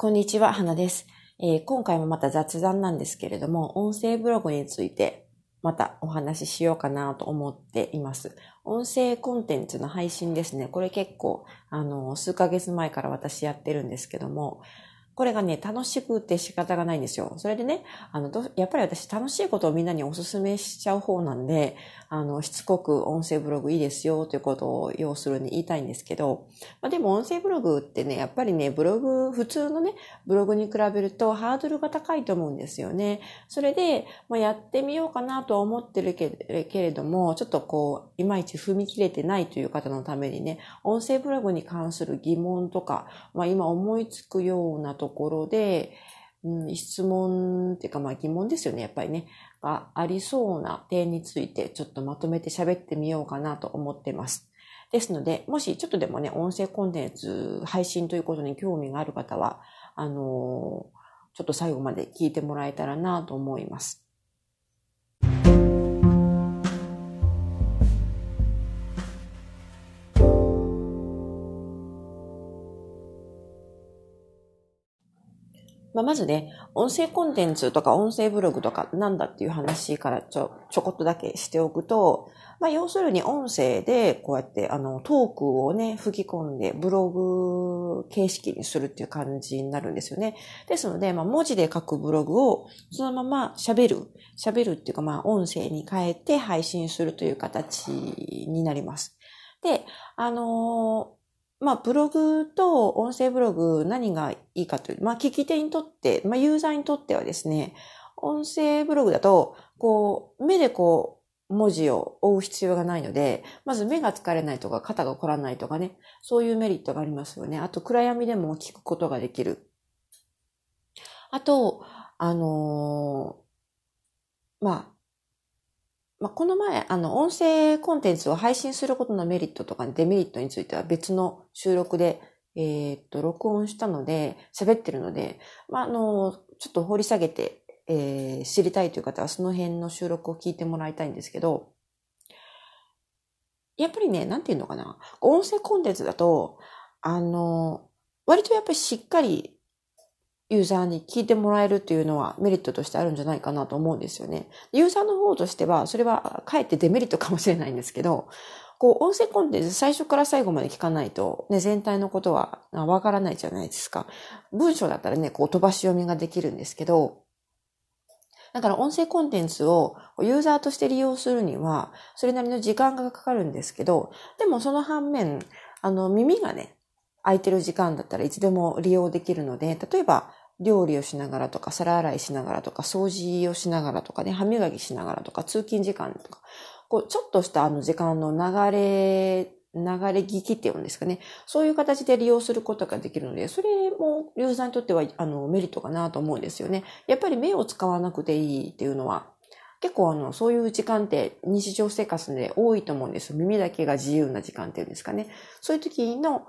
こんにちは、花です、えー、今回もまた雑談なんですけれども、音声ブログについてまたお話ししようかなと思っています。音声コンテンツの配信ですね。これ結構、あの、数ヶ月前から私やってるんですけども、これがね、楽しくて仕方がないんですよ。それでね、あの、やっぱり私楽しいことをみんなにお勧めしちゃう方なんで、あの、しつこく音声ブログいいですよということを要するに言いたいんですけど、まあ、でも音声ブログってね、やっぱりね、ブログ、普通のね、ブログに比べるとハードルが高いと思うんですよね。それで、まあ、やってみようかなとは思ってるけれども、ちょっとこう、いまいち踏み切れてないという方のためにね、音声ブログに関する疑問とか、まあ、今思いつくようなとところで、うん、質問っていうかまあ疑問ですよね、やっぱりね、がありそうな点についてちょっとまとめて喋ってみようかなと思ってます。ですので、もしちょっとでもね、音声コンテンツ配信ということに興味がある方は、あのー、ちょっと最後まで聞いてもらえたらなと思います。まあ、まずね、音声コンテンツとか音声ブログとかなんだっていう話からちょ、ちょこっとだけしておくと、まあ、要するに音声でこうやってあのトークをね、吹き込んでブログ形式にするっていう感じになるんですよね。ですので、まあ、文字で書くブログをそのまま喋る、喋るっていうかまあ音声に変えて配信するという形になります。で、あのーまあ、ブログと音声ブログ何がいいかという、まあ、聞き手にとって、まあ、ユーザーにとってはですね、音声ブログだと、こう、目でこう、文字を追う必要がないので、まず目が疲れないとか、肩が凝らないとかね、そういうメリットがありますよね。あと、暗闇でも聞くことができる。あと、あのー、まあ、まあ、この前、あの、音声コンテンツを配信することのメリットとかデメリットについては別の収録で、えー、っと、録音したので、喋ってるので、まあ、あの、ちょっと掘り下げて、えー、知りたいという方はその辺の収録を聞いてもらいたいんですけど、やっぱりね、なんていうのかな。音声コンテンツだと、あの、割とやっぱりしっかりユーザーに聞いてもらえるっていうのはメリットとしてあるんじゃないかなと思うんですよね。ユーザーの方としては、それはかえってデメリットかもしれないんですけど、こう、音声コンテンツ最初から最後まで聞かないと、ね、全体のことはわからないじゃないですか。文章だったらね、こう飛ばし読みができるんですけど、だから音声コンテンツをユーザーとして利用するには、それなりの時間がかかるんですけど、でもその反面、あの、耳がね、空いてる時間だったらいつでも利用できるので、例えば料理をしながらとか、皿洗いしながらとか、掃除をしながらとかね、歯磨きしながらとか、通勤時間とか、こう、ちょっとしたあの時間の流れ、流れ聞きっていうんですかね。そういう形で利用することができるので、それもユーザーにとっては、あの、メリットかなと思うんですよね。やっぱり目を使わなくていいっていうのは、結構あの、そういう時間って日常生活で多いと思うんですよ。耳だけが自由な時間っていうんですかね。そういう時の、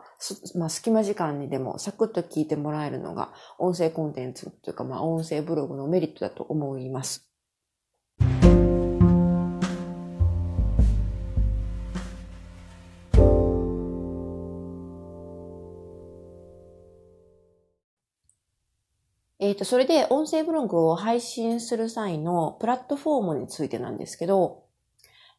まあ、隙間時間にでもサクッと聞いてもらえるのが、音声コンテンツというか、まあ、音声ブログのメリットだと思います。えっ、ー、と、それで音声ブログを配信する際のプラットフォームについてなんですけど、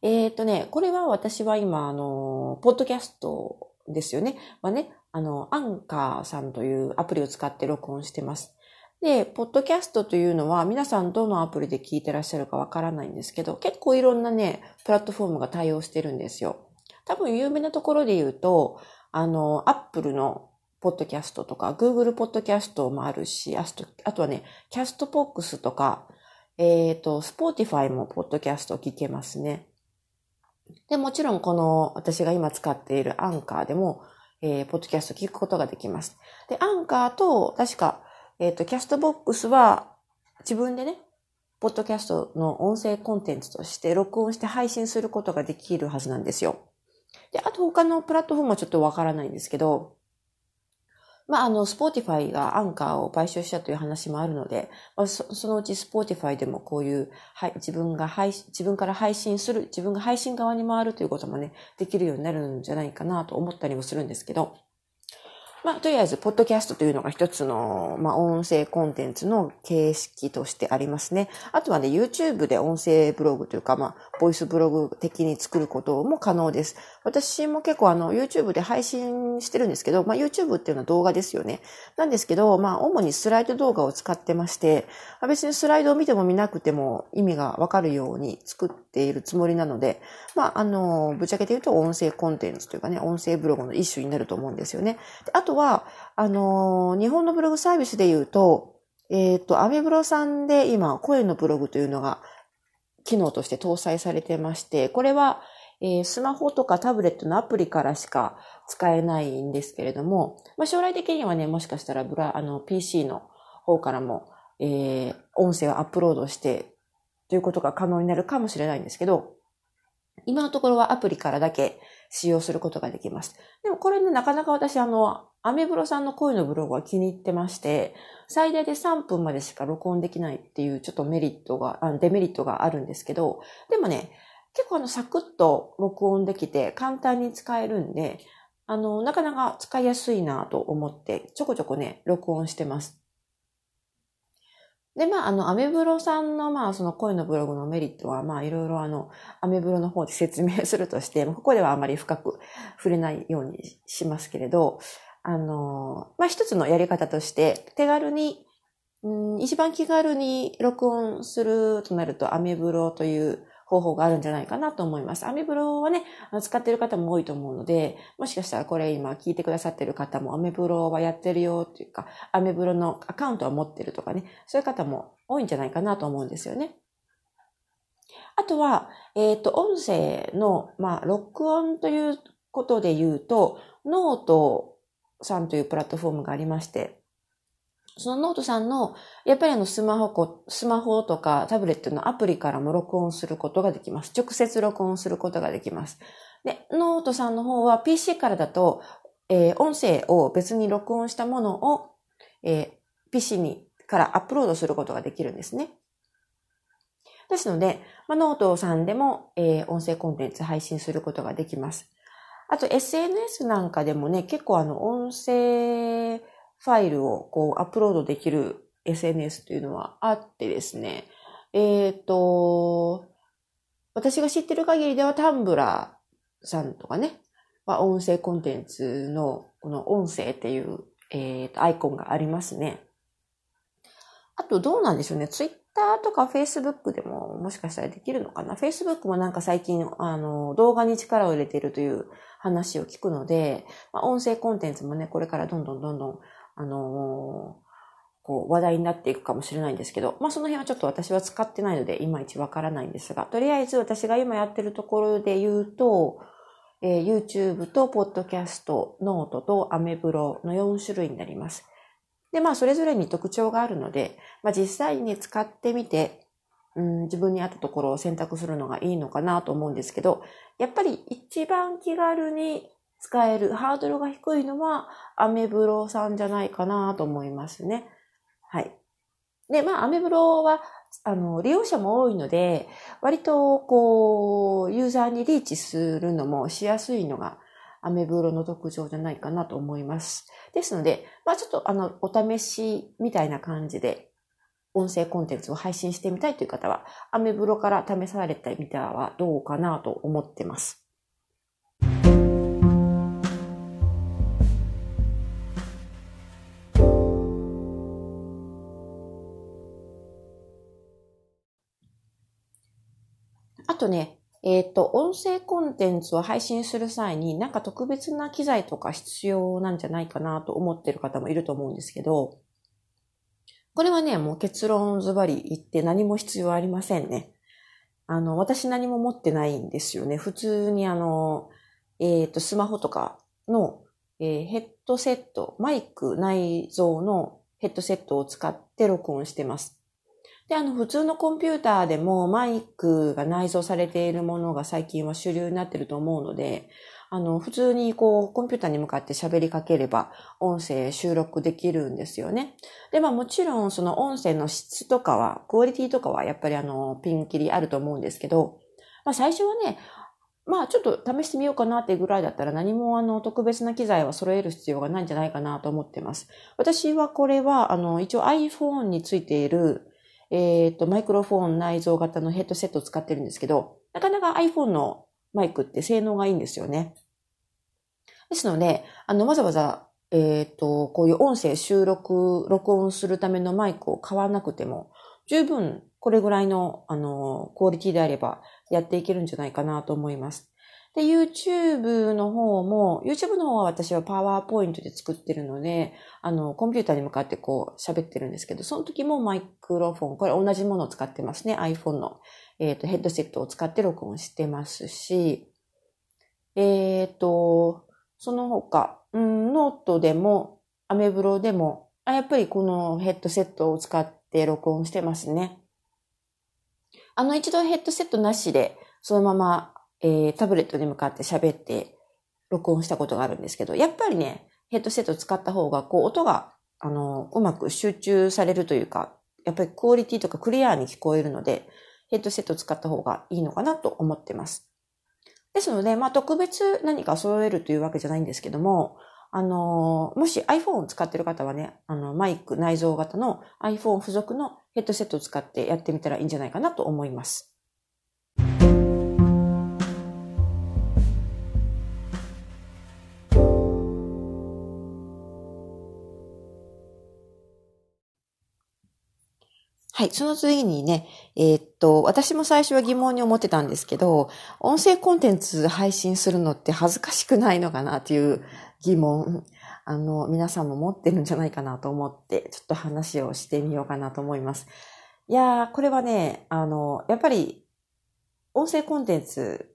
えっ、ー、とね、これは私は今、あの、ポッドキャストですよね。はね、あの、アンカーさんというアプリを使って録音してます。で、ポッドキャストというのは皆さんどのアプリで聞いてらっしゃるかわからないんですけど、結構いろんなね、プラットフォームが対応してるんですよ。多分有名なところで言うと、あの、アップルのポッドキャストとか、Google ポッドキャストもあるし、あとはね、キャストボックスとか、えっ、ー、と、Spotify もポッドキャスト聞けますね。で、もちろんこの私が今使っているアンカーでも、えー、ポッドキャスト聞くことができます。で、アンカーと、確か、えっ、ー、と、キャストボックスは自分でね、ポッドキャストの音声コンテンツとして録音して配信することができるはずなんですよ。で、あと他のプラットフォームはちょっとわからないんですけど、まあ、あの、 Spotify がアンカーを買収したという話もあるので、まあ、そそのうち Spotify でもこういう、はい、自分が配信、自分から配信する、自分が配信側に回るということもね、できるようになるんじゃないかなと思ったりもするんですけど、まあ、とりあえず、ポッドキャストというのが一つの、まあ、音声コンテンツの形式としてありますね。あとはね、YouTube で音声ブログというか、まあ、ボイスブログ的に作ることも可能です。私も結構あの、YouTube で配信してるんですけど、まあ、YouTube っていうのは動画ですよね。なんですけど、まあ、主にスライド動画を使ってまして、まあ、別にスライドを見ても見なくても意味がわかるように作っているつもりなので、まあ、あの、ぶっちゃけて言うと音声コンテンツというかね、音声ブログの一種になると思うんですよね。あととは、あの、日本のブログサービスで言うと、えっ、ー、と、アメブロさんで今、声のブログというのが機能として搭載されてまして、これは、えー、スマホとかタブレットのアプリからしか使えないんですけれども、まあ、将来的にはね、もしかしたらブラ、あの、PC の方からも、えー、音声をアップロードしてということが可能になるかもしれないんですけど、今のところはアプリからだけ使用することができます。でもこれね、なかなか私あの、アメブロさんの声のブログは気に入ってまして、最大で3分までしか録音できないっていうちょっとメリットが、デメリットがあるんですけど、でもね、結構あの、サクッと録音できて簡単に使えるんで、あの、なかなか使いやすいなと思って、ちょこちょこね、録音してます。で、まあ、あの、アメブロさんの、まあ、その声のブログのメリットは、まあ、いろいろあの、アメブロの方で説明するとして、ここではあまり深く触れないようにしますけれど、あの、まあ、一つのやり方として、手軽に、うん、一番気軽に録音するとなると、アメブロという方法があるんじゃないかなと思います。アメブロはね、使ってる方も多いと思うので、もしかしたらこれ今聞いてくださってる方もアメブロはやってるよっていうか、アメブロのアカウントは持ってるとかね、そういう方も多いんじゃないかなと思うんですよね。あとは、えっ、ー、と、音声の、まあ、録音ということで言うと、ノートさんというプラットフォームがありまして、そのノートさんの、やっぱりあのスマホ、スマホとかタブレットのアプリからも録音することができます。直接録音することができます。で、ノートさんの方は PC からだと、えー、音声を別に録音したものを、えー、PC に、からアップロードすることができるんですね。ですので、まあ、ノートさんでも、えー、音声コンテンツ配信することができます。あと SNS なんかでもね、結構あの音声ファイルをこうアップロードできる SNS というのはあってですね、えっ、ー、と、私が知ってる限りでは Tumblr さんとかね、は音声コンテンツのこの音声っていう、えー、とアイコンがありますね。あとどうなんでしょうね。ツイッターとかフェイスブックでももしかしたらできるのかな。フェイスブックもなんか最近あの動画に力を入れているという話を聞くので、まあ、音声コンテンツもね、これからどんどんどんどんあのー、こう話題になっていくかもしれないんですけど、まあその辺はちょっと私は使ってないのでいまいちわからないんですが、とりあえず私が今やってるところで言うと、えー、YouTube と Podcast、 note とアメブロの4種類になります。で、まあそれぞれに特徴があるので、まあ実際に使ってみて、うん、自分に合ったところを選択するのがいいのかなと思うんですけど、やっぱり一番気軽に使える、ハードルが低いのは、アメブロさんじゃないかなと思いますね。はい。で、まあ、アメブロは、あの、利用者も多いので、割と、こう、ユーザーにリーチするのもしやすいのが、アメブロの特徴じゃないかなと思います。ですので、まあ、ちょっと、あの、お試しみたいな感じで、音声コンテンツを配信してみたいという方は、アメブロから試されてみてはどうかなと思ってます。あとね、えっ、ー、と、音声コンテンツを配信する際になんか特別な機材とか必要なんじゃないかなと思ってる方もいると思うんですけど、これはね、もう結論ズバリ言って何も必要ありませんね。あの、私何も持ってないんですよね。普通にあの、えっ、ー、と、スマホとかの、えー、ヘッドセット、マイク内蔵のヘッドセットを使って録音してます。で、あの、普通のコンピューターでもマイクが内蔵されているものが最近は主流になってると思うので、あの、普通にこう、コンピューターに向かって喋りかければ、音声収録できるんですよね。で、まあもちろん、その音声の質とかは、クオリティとかはやっぱりあの、ピンキリあると思うんですけど、まあ最初はね、まあちょっと試してみようかなってぐらいだったら何もあの特別な機材は揃える必要がないんじゃないかなと思ってます。私はこれはあの一応 iPhone についているえっ、とマイクロフォン内蔵型のヘッドセットを使ってるんですけど、なかなか iPhone のマイクって性能がいいんですよね。ですので、あのわざわざえっ、ー、と、こういう音声収録、録音するためのマイクを買わなくても、十分これぐらいの、あの、クオリティであればやっていけるんじゃないかなと思います。で、YouTube の方も、YouTube の方は私はパワーポイントで作ってるので、あの、コンピューターに向かってこう喋ってるんですけど、その時もマイクロフォン、これ同じものを使ってますね。iPhone の、えっ、ー、と、ヘッドセットを使って録音してますし、えっ、ー、と、その他、うん、ノートでも、アメブロでも、あ、やっぱりこのヘッドセットを使って録音してますね。あの一度ヘッドセットなしで、そのまま、えー、タブレットに向かって喋って録音したことがあるんですけど、やっぱりね、ヘッドセットを使った方が、こう、音が、あの、うまく集中されるというか、やっぱりクオリティとかクリアに聞こえるので、ヘッドセットを使った方がいいのかなと思ってます。ですので、まあ特別何か揃えるというわけじゃないんですけども、あの、もし iPhone を使ってる方はね、あの、マイク内蔵型の iPhone 付属のヘッドセットを使ってやってみたらいいんじゃないかなと思います。はい。その次にね、えー、っと、私も最初は疑問に思ってたんですけど、音声コンテンツ配信するのって恥ずかしくないのかなっていう疑問、あの、皆さんも持ってるんじゃないかなと思って、ちょっと話をしてみようかなと思います。いやー、これはね、あの、やっぱり、音声コンテンツ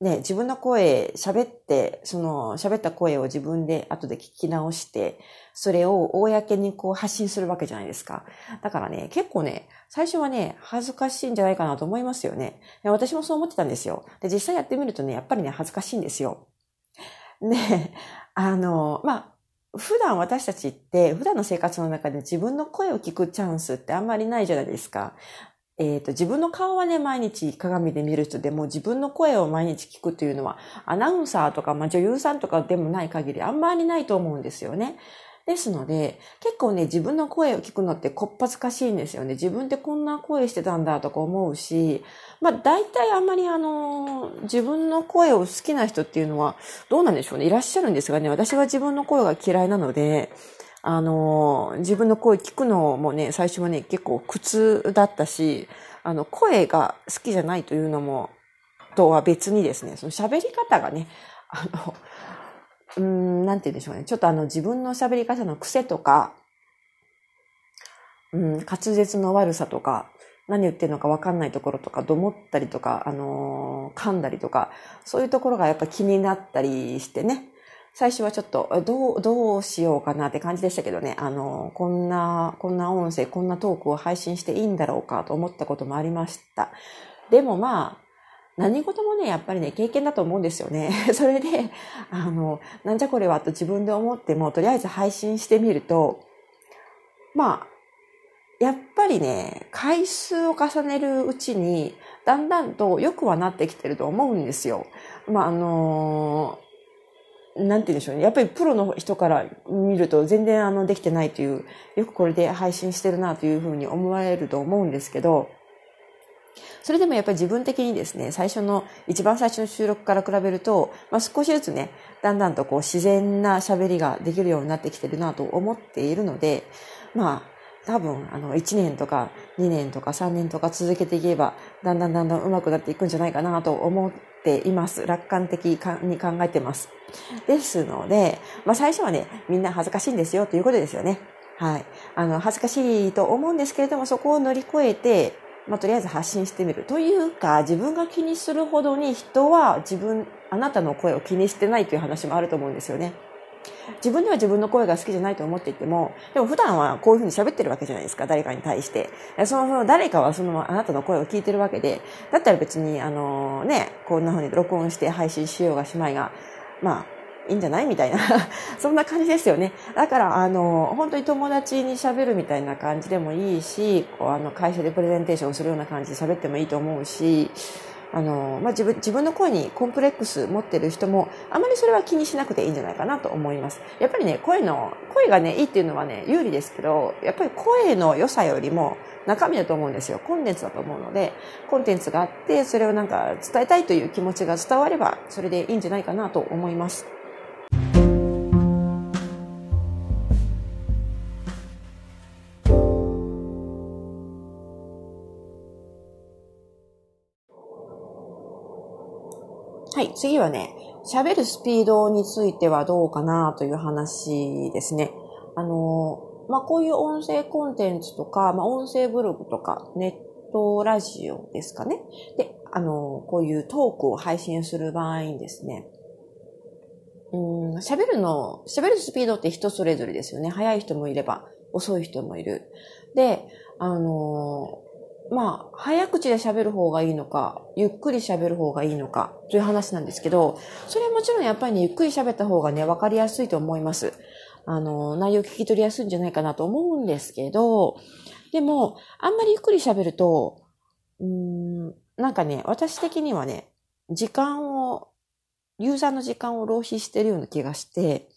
ね、自分の声喋って、その喋った声を自分で後で聞き直して、それを公にこう発信するわけじゃないですか。だからね、結構ね、最初はね、恥ずかしいんじゃないかなと思いますよね。私もそう思ってたんですよ。で、実際やってみるとね、やっぱりね、恥ずかしいんですよ。で、あの、まあ、普段私たちって、普段の生活の中で自分の声を聞くチャンスってあんまりないじゃないですか。えっ、ー、と、自分の顔はね、毎日鏡で見る人でも自分の声を毎日聞くというのは、アナウンサーとか、まあ、女優さんとかでもない限りあんまりないと思うんですよね。ですので、結構ね、自分の声を聞くのってこっぱずかしいんですよね。自分ってこんな声してたんだとか思うし、まあ大体あんまりあの、自分の声を好きな人っていうのはどうなんでしょうね。いらっしゃるんですがね、私は自分の声が嫌いなので、あの、自分の声聞くのもね、最初はね、結構苦痛だったし、あの、声が好きじゃないというのも、とは別にですね、その喋り方がね、あの、うん、なんて言うんでしょうね。ちょっとあの、自分の喋り方の癖とか、うん、滑舌の悪さとか、何言ってるのか分かんないところとか、どもったりとか、あのー、噛んだりとか、そういうところがやっぱ気になったりしてね。最初はちょっと、どう、どうしようかなって感じでしたけどね、あの、こんな、こんな音声、こんなトークを配信していいんだろうかと思ったこともありました。でもまあ、何事もね、やっぱりね、経験だと思うんですよね。それで、あの、なんじゃこれはと自分で思っても、とりあえず配信してみると、まあ、やっぱりね、回数を重ねるうちに、だんだんと良くはなってきてると思うんですよ。まあ、あのなんて言うんでしょうね。やっぱりプロの人から見ると全然あのできてないという、よくこれで配信してるなというふうに思われると思うんですけど、それでもやっぱり自分的にですね、最初の、一番最初の収録から比べると、まあ、少しずつね、だんだんとこう自然な喋りができるようになってきてるなと思っているので、まあ、多分、あの、1年とか2年とか3年とか続けていけば、だんだんだんだん上手くなっていくんじゃないかなと思ています。楽観的に考えてます。ですので、まあ最初はね、みんな恥ずかしいんですよということですよね。はい。あの、恥ずかしいと思うんですけれども、そこを乗り越えて、まあとりあえず発信してみる。というか、自分が気にするほどに人は自分、あなたの声を気にしてないという話もあると思うんですよね。自分では自分の声が好きじゃないと思っていても、でも普段はこういうふうに喋ってるわけじゃないですか、誰かに対して。その、その誰かはそのあなたの声を聞いてるわけで、だったら別に、あのね、こんなふうに録音して配信しようがしまいが、まあ、いいんじゃないみたいな そんな感じですよね。だから、あの、本当に友達に喋るみたいな感じでもいいし、こう、あの、会社でプレゼンテーションするような感じで喋ってもいいと思うし、あの、まあ、自分、自分の声にコンプレックス持ってる人も、あまりそれは気にしなくていいんじゃないかなと思います。やっぱりね、声の、声がね、いいっていうのはね、有利ですけど、やっぱり声の良さよりも、中身だと思うんですよ。コンテンツだと思うので、コンテンツがあって、それをなんか伝えたいという気持ちが伝われば、それでいいんじゃないかなと思います。はい、次はね、喋るスピードについてはどうかなという話ですね。あの、まあ、こういう音声コンテンツとか、まあ、音声ブログとか、ネットラジオですかね。で、あの、こういうトークを配信する場合にですね、うん、喋るの、喋るスピードって人それぞれですよね。速い人もいれば、遅い人もいる。で、あの、まあ、早口で喋る方がいいのか、ゆっくり喋る方がいいのか、という話なんですけど、それはもちろんやっぱりね、ゆっくり喋った方がね、わかりやすいと思います。あの、内容聞き取りやすいんじゃないかなと思うんですけど、でも、あんまりゆっくり喋ると、うん、なんかね、私的にはね、時間を、ユーザーの時間を浪費してるような気がして、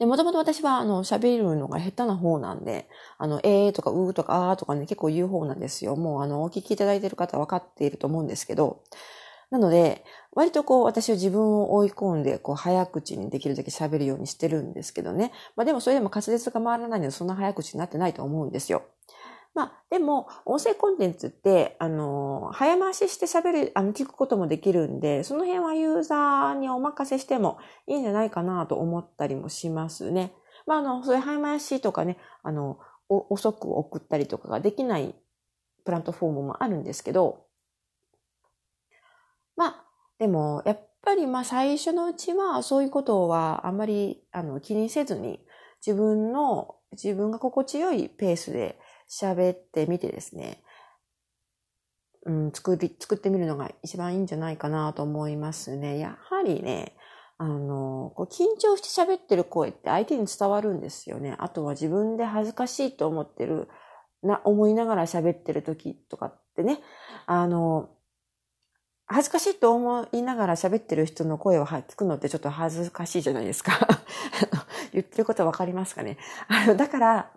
で、もともと私は、あの、喋るのが下手な方なんで、あの、えーとかうーとかあーとかね、結構言う方なんですよ。もう、あの、お聞きいただいている方は分かっていると思うんですけど、なので、割とこう、私は自分を追い込んで、こう、早口にできるだけ喋るようにしてるんですけどね。まあでもそれでも滑舌が回らないので、そんな早口になってないと思うんですよ。まあ、でも、音声コンテンツって、あの、早回しして喋る、あの、聞くこともできるんで、その辺はユーザーにお任せしてもいいんじゃないかなと思ったりもしますね。まあ、あの、そういう早回しとかね、あの、遅く送ったりとかができないプラットフォームもあるんですけど、まあ、でも、やっぱりまあ最初のうちはそういうことはあんまりあの気にせずに自分の、自分が心地よいペースで喋ってみてですね、うん、作り、作ってみるのが一番いいんじゃないかなと思いますね。やはりね、あの、こう緊張して喋ってる声って相手に伝わるんですよね。あとは自分で恥ずかしいと思ってる、な、思いながら喋ってる時とかってね、あの、恥ずかしいと思いながら喋ってる人の声を聞くのってちょっと恥ずかしいじゃないですか。言ってることわかりますかね？あの、だから、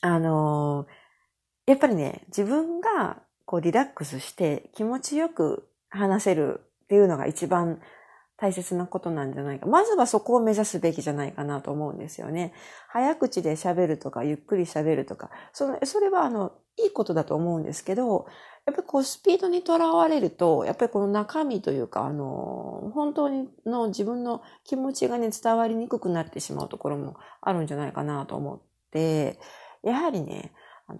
あのやっぱりね、自分がこうリラックスして気持ちよく話せるっていうのが一番大切なことなんじゃないか。まずはそこを目指すべきじゃないかなと思うんですよね。早口で喋るとか、ゆっくり喋るとか、その、それはあの、いいことだと思うんですけど、やっぱりこうスピードにとらわれると、やっぱりこの中身というか、あの、本当にの自分の気持ちがね、伝わりにくくなってしまうところもあるんじゃないかなと思って、やはりね、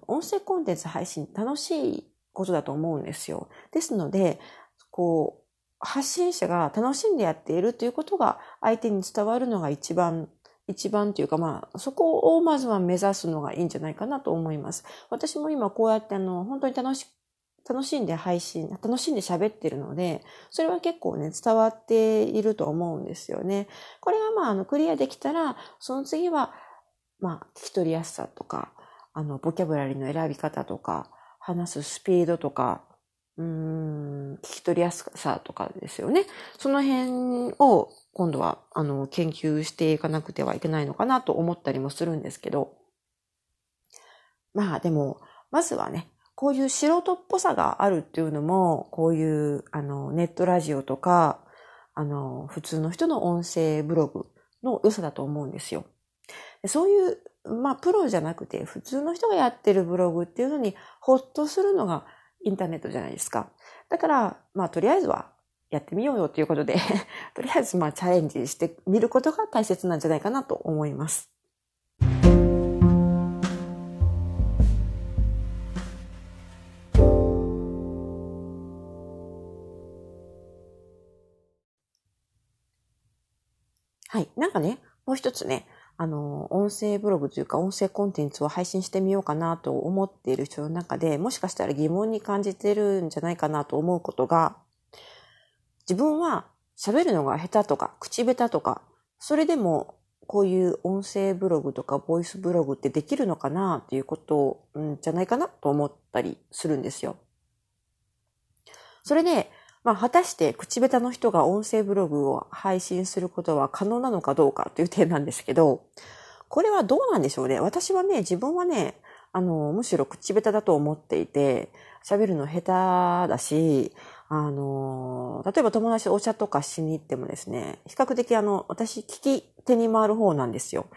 音声コンテンツ配信楽しいことだと思うんですよ。ですので、こう、発信者が楽しんでやっているということが相手に伝わるのが一番一番というか、まあ、そこをまずは目指すのがいいんじゃないかなと思います。私も今こうやってあの、本当に楽し楽しんで配信、楽しんで喋ってるので、それは結構ね、伝わっていると思うんですよね。これがまあ、あの、クリアできたら、その次は、まあ、聞き取りやすさとか、あの、ボキャブラリーの選び方とか、話すスピードとか、うん、聞き取りやすさとかですよね。その辺を今度は、あの、研究していかなくてはいけないのかなと思ったりもするんですけど、まあでも、まずはね、こういう素人っぽさがあるっていうのも、こういう、あの、ネットラジオとか、あの、普通の人の音声ブログの良さだと思うんですよ。そういう、まあ、プロじゃなくて、普通の人がやってるブログっていうのに、ほっとするのがインターネットじゃないですか。だから、まあ、とりあえずはやってみようよっていうことで とりあえず、まあ、チャレンジしてみることが大切なんじゃないかなと思います。はい。なんかね、もう一つね、あの、音声ブログというか音声コンテンツを配信してみようかなと思っている人の中で、もしかしたら疑問に感じてるんじゃないかなと思うことが、自分は喋るのが下手とか、口下手とか、それでもこういう音声ブログとかボイスブログってできるのかなっていうことんじゃないかなと思ったりするんですよ。それね、まあ、果たして口下手の人が音声ブログを配信することは可能なのかどうかという点なんですけど、これはどうなんでしょうね。私はね、自分はね、あの、むしろ口下手だと思っていて、喋るの下手だし、あの、例えば友達とお茶とかしに行ってもですね、比較的あの、私、聞き手に回る方なんですよ。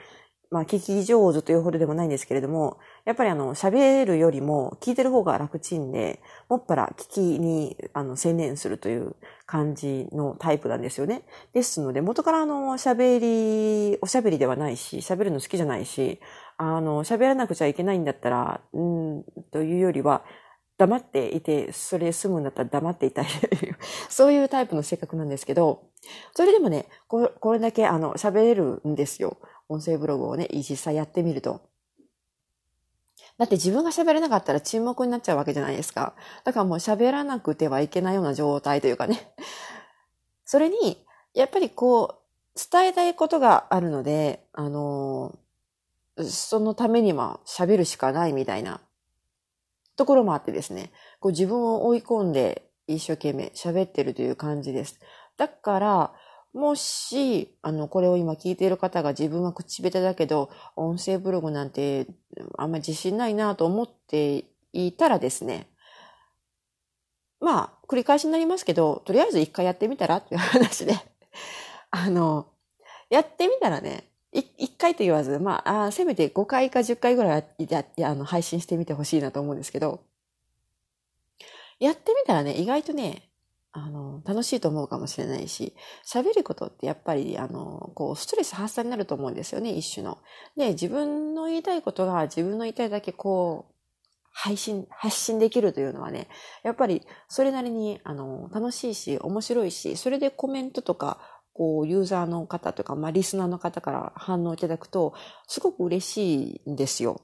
まあ、聞き上手というほどでもないんですけれども、やっぱりあの、喋るよりも聞いてる方が楽ちんで、もっぱら聞きに、あの、専念するという感じのタイプなんですよね。ですので、元からあの、喋り、おしゃべりではないし、喋るの好きじゃないし、あの、喋らなくちゃいけないんだったら、うん、というよりは、黙っていて、それ済むんだったら黙っていたい。そういうタイプの性格なんですけど、それでもね、これこれだけあの、喋れるんですよ。音声ブログをね、実際やってみると。だって自分が喋れなかったら沈黙になっちゃうわけじゃないですか。だからもう喋らなくてはいけないような状態というかね。それに、やっぱりこう、伝えたいことがあるので、あの、そのためには喋るしかないみたいなところもあってですね、こう自分を追い込んで一生懸命喋ってるという感じです。だから、もし、あの、これを今聞いている方が自分は口下手だけど、音声ブログなんてあんまり自信ないなと思っていたらですね、まあ、繰り返しになりますけど、とりあえず一回やってみたらっていう話で、あの、やってみたらね、一回と言わず、まあ、あせめて5回か10回ぐらいややあの配信してみてほしいなと思うんですけど、やってみたらね、意外とね、あの、楽しいと思うかもしれないし、喋ることってやっぱり、あの、こう、ストレス発散になると思うんですよね、一種の。で、自分の言いたいことが自分の言いたいだけこう、配信、発信できるというのはね、やっぱりそれなりに、あの、楽しいし、面白いし、それでコメントとか、こう、ユーザーの方とか、まあ、リスナーの方から反応いただくと、すごく嬉しいんですよ。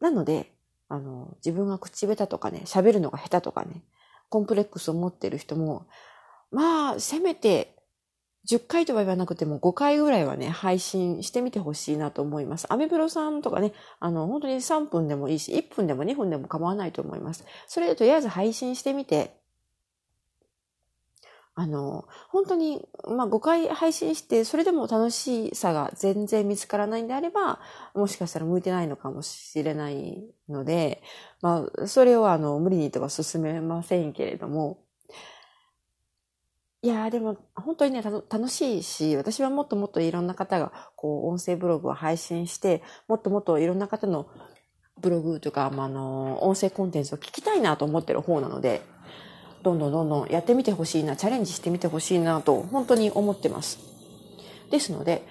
なので、あの、自分が口下手とかね、喋るのが下手とかね、コンプレックスを持ってる人も、まあ、せめて10回とは言わなくても5回ぐらいはね、配信してみてほしいなと思います。アメブロさんとかね、あの、本当に3分でもいいし、1分でも2分でも構わないと思います。それでとりあえず配信してみて、あの、本当に、まあ、5回配信して、それでも楽しさが全然見つからないんであれば、もしかしたら向いてないのかもしれないので、まあ、それをあの、無理にとは進めませんけれども、いやーでも、本当にね、楽しいし、私はもっともっといろんな方が、こう、音声ブログを配信して、もっともっといろんな方のブログとか、まあ、あの、音声コンテンツを聞きたいなと思ってる方なので、どんどんどんどんやってみてほしいな、チャレンジしてみてほしいなと、本当に思ってます。ですので、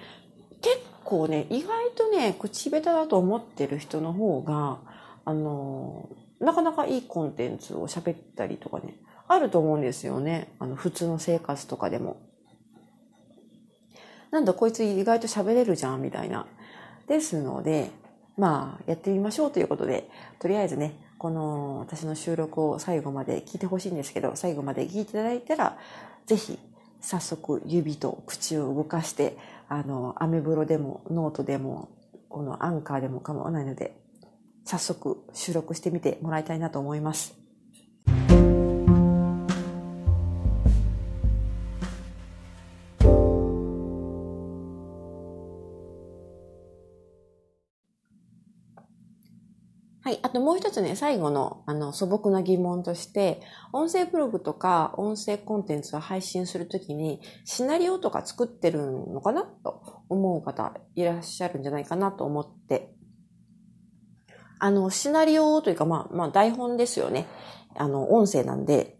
結構ね、意外とね、口下手だと思ってる人の方が、あの、なかなかいいコンテンツを喋ったりとかね、あると思うんですよね。あの、普通の生活とかでも。なんだこいつ意外と喋れるじゃん、みたいな。ですので、まあ、やってみましょうということで、とりあえずね、この私の収録を最後まで聞いてほしいんですけど、最後まで聞いていただいたら、ぜひ早速指と口を動かして、あの、アメブロでもノートでも、このアンカーでも構わないので、早速収録してみてもらいたいなと思います。はい。あともう一つね、最後の、あの、素朴な疑問として、音声ブログとか音声コンテンツを配信するときに、シナリオとか作ってるのかな？と思う方いらっしゃるんじゃないかなと思って。あの、シナリオというか、まあ、まあ、台本ですよね。あの、音声なんで、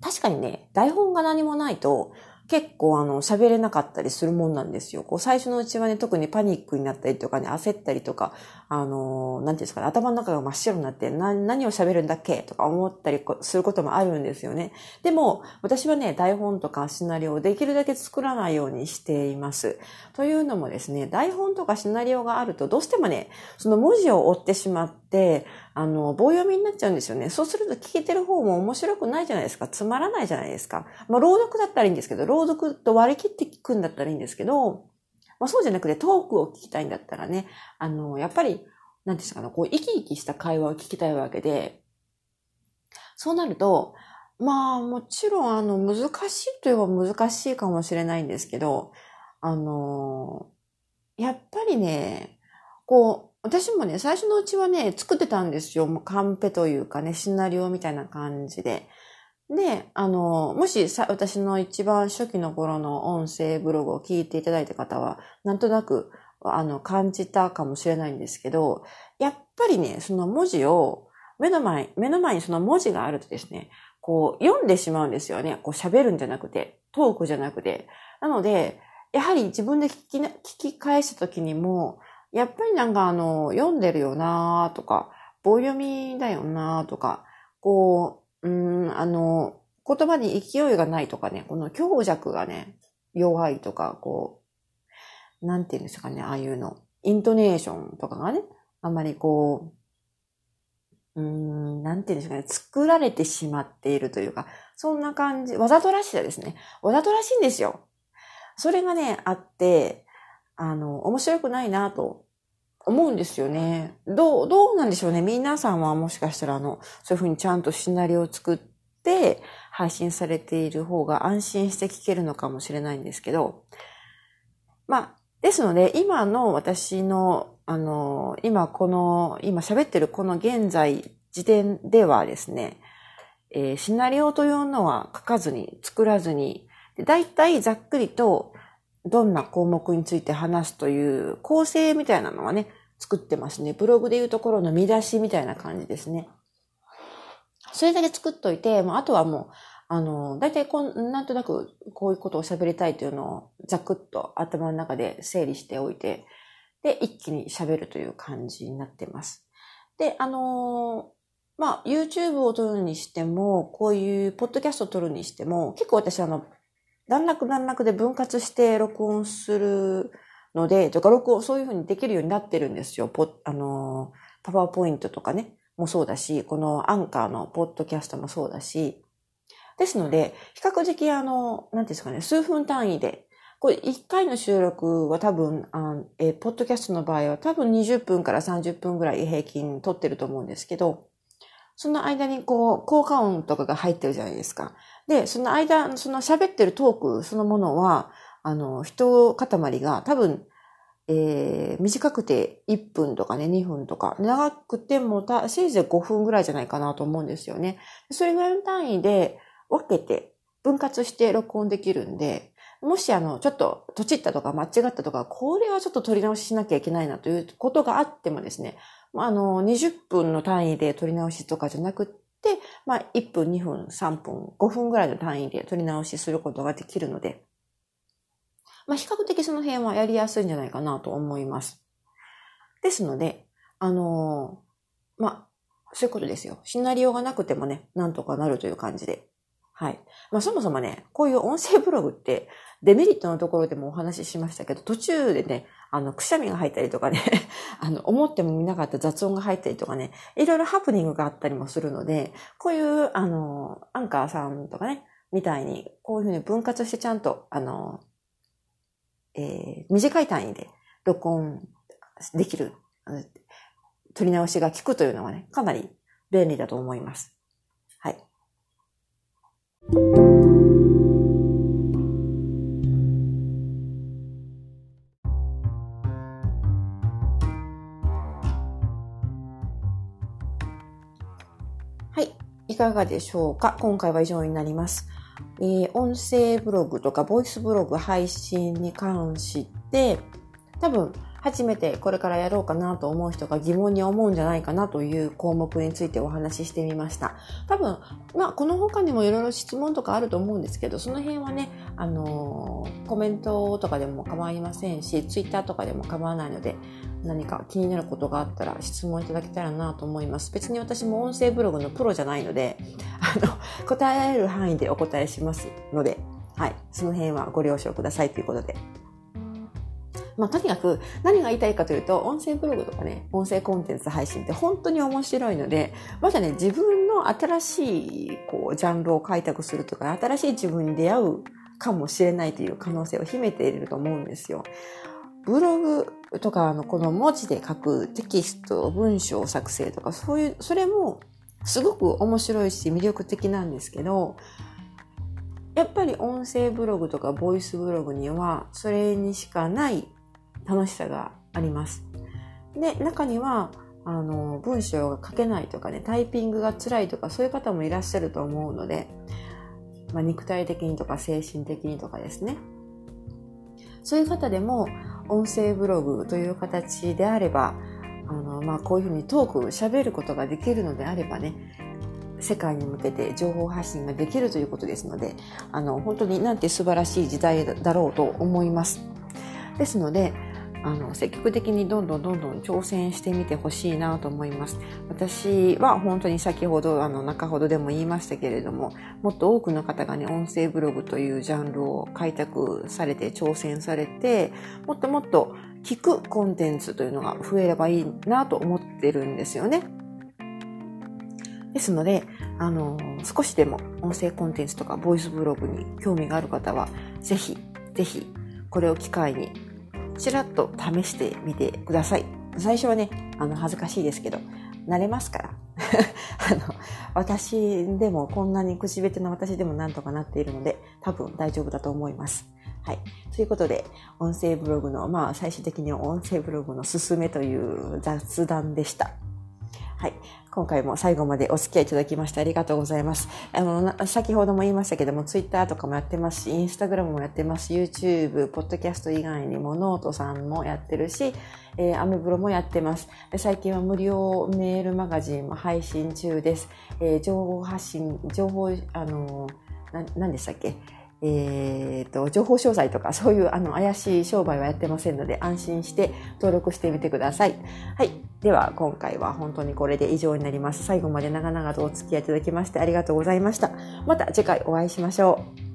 確かにね、台本が何もないと、結構あの、喋れなかったりするもんなんですよ。こう、最初のうちはね、特にパニックになったりとかね、焦ったりとか、あの、なんていうんですかね、頭の中が真っ白になって、な、何を喋るんだっけとか思ったりすることもあるんですよね。でも、私はね、台本とかシナリオをできるだけ作らないようにしています。というのもですね、台本とかシナリオがあると、どうしてもね、その文字を追ってしまって、あの、棒読みになっちゃうんですよね。そうすると聞けてる方も面白くないじゃないですか。つまらないじゃないですか。まあ、朗読だったらいいんですけど、朗読と割り切って聞くんだったらいいんですけど、まあ、そうじゃなくてトークを聞きたいんだったらね、あの、やっぱり、なんですかね、こう、生き生きした会話を聞きたいわけで、そうなると、まあもちろんあの難しいといえば難しいかもしれないんですけど、あの、やっぱりね、こう、私もね、最初のうちはね、作ってたんですよ。もうカンペというかね、シナリオみたいな感じで。で、あの、もしさ、私の一番初期の頃の音声ブログを聞いていただいた方は、なんとなく、あの、感じたかもしれないんですけど、やっぱりね、その文字を、目の前、目の前にその文字があるとですね、こう、読んでしまうんですよね。こう、喋るんじゃなくて、トークじゃなくて。なので、やはり自分で聞きな、聞き返した時にも、やっぱりなんかあの、読んでるよなとか、棒読みだよなとか、こう、うん、あの、言葉に勢いがないとかね、この強弱がね、弱いとか、こう、なんていうんですかね、ああいうの。イントネーションとかがね、あんまりこう、うん、なんていうんですかね、作られてしまっているというか、そんな感じ、わざとらしさですね。わざとらしいんですよ。それがね、あって、あの、面白くないなと思うんですよね。どう、どうなんでしょうね。皆さんはもしかしたらあの、そういうふうにちゃんとシナリオを作って配信されている方が安心して聞けるのかもしれないんですけど、まあ、ですので、今の私の、あの、今この、今喋ってるこの現在時点ではですね、えー、シナリオというのは書かずに、作らずに、だいたいざっくりとどんな項目について話すという構成みたいなのはね、作ってますね。ブログでいうところの見出しみたいな感じですね。それだけ作っといて、まあ、あとはもう、あの、大体こん、なんとなくこういうことを喋りたいというのをざくっと頭の中で整理しておいて、で、一気に喋るという感じになってます。で、あのまあ、YouTube を撮るにしても、こういうポッドキャストを撮るにしても、結構私あの、段落段落で分割して録音するので、とか録音、そういうふうにできるようになってるんですよ。ポあの、パワーポイントとかね、もそうだし、このアンカーのポッドキャストもそうだし、ですので、比較的あの、なんですかね、数分単位で、これ1回の収録は多分、あえポッドキャストの場合は多分20分から30分ぐらい平均取ってると思うんですけど、その間にこう、効果音とかが入ってるじゃないですか。で、その間、その喋ってるトークそのものは、あの、人塊が多分、えー、短くて1分とかね、2分とか、長くてもた、せいぜい5分ぐらいじゃないかなと思うんですよね。それぐらいの単位で分けて、分割して録音できるんで、もしあの、ちょっと、とちったとか間違ったとか、これはちょっと取り直ししなきゃいけないなということがあってもですね、あの、20分の単位で取り直しとかじゃなくてで、まあ、1分、2分、3分、5分ぐらいの単位で取り直しすることができるので、まあ、比較的その辺はやりやすいんじゃないかなと思います。ですので、あのー、まあ、そういうことですよ。シナリオがなくてもね、なんとかなるという感じで。はい。まあ、そもそもね、こういう音声ブログって、デメリットのところでもお話ししましたけど、途中でね、あの、くしゃみが入ったりとかね、あの、思ってもみなかった雑音が入ったりとかね、いろいろハプニングがあったりもするので、こういう、あの、アンカーさんとかね、みたいに、こういうふうに分割してちゃんと、あの、えー、短い単位で録音できる、取り直しが効くというのはね、かなり便利だと思います。はい。いかがでしょうか？今回は以上になります。えー、音声ブログとかボイスブログ配信に関して、多分初めてこれからやろうかなと思う人が疑問に思うんじゃないかなという項目についてお話ししてみました。多分、まあ、この他にもいろいろ質問とかあると思うんですけど、その辺はね、あのー、コメントとかでも構いませんし、ツイッターとかでも構わないので、何か気になることがあったら質問いただけたらなと思います。別に私も音声ブログのプロじゃないので、あの、答えられる範囲でお答えしますので、はい、その辺はご了承くださいということで。まあ、とにかく何が言いたいかというと、音声ブログとかね、音声コンテンツ配信って本当に面白いので、まだね、自分の新しい、こう、ジャンルを開拓するとか、新しい自分に出会うかもしれないという可能性を秘めていると思うんですよ。ブログとか、あの、この文字で書くテキスト、文章作成とか、そういう、それも、すごく面白いし魅力的なんですけど、やっぱり音声ブログとかボイスブログにはそれにしかない楽しさがあります。で、中にはあの文章が書けないとかね、タイピングが辛いとかそういう方もいらっしゃると思うので、まあ、肉体的にとか精神的にとかですね。そういう方でも音声ブログという形であれば、あの、まあ、こういうふうにトーク、喋ることができるのであればね、世界に向けて情報発信ができるということですので、あの、本当になんて素晴らしい時代だろうと思います。ですので、あの、積極的にどんどんどんどん挑戦してみてほしいなと思います。私は本当に先ほど、あの、中ほどでも言いましたけれども、もっと多くの方がね、音声ブログというジャンルを開拓されて、挑戦されて、もっともっと聞くコンテンツというのが増えればいいなと思ってるんですよね。ですので、あの、少しでも音声コンテンツとかボイスブログに興味がある方は、ぜひ、ぜひ、これを機会に、ちらっと試してみてください。最初はね、あの、恥ずかしいですけど、慣れますから。あの、私でもこんなに口下手な私でもなんとかなっているので、多分大丈夫だと思います。はい。ということで、音声ブログの、まあ、最終的に音声ブログのすすめという雑談でした。はい。今回も最後までお付き合いいただきましてありがとうございます。あの、先ほども言いましたけども、ツイッターとかもやってますし、インスタグラムもやってますし、YouTube、ポッドキャスト以外にもノートさんもやってるし、えー、アメブロもやってます。最近は無料メールマガジンも配信中です。えー、情報発信、情報、あの、な、何でしたっけ？えーと、情報商材とかそういうあの怪しい商売はやってませんので安心して登録してみてください。はい。では今回は本当にこれで以上になります。最後まで長々とお付き合いいただきましてありがとうございました。また次回お会いしましょう。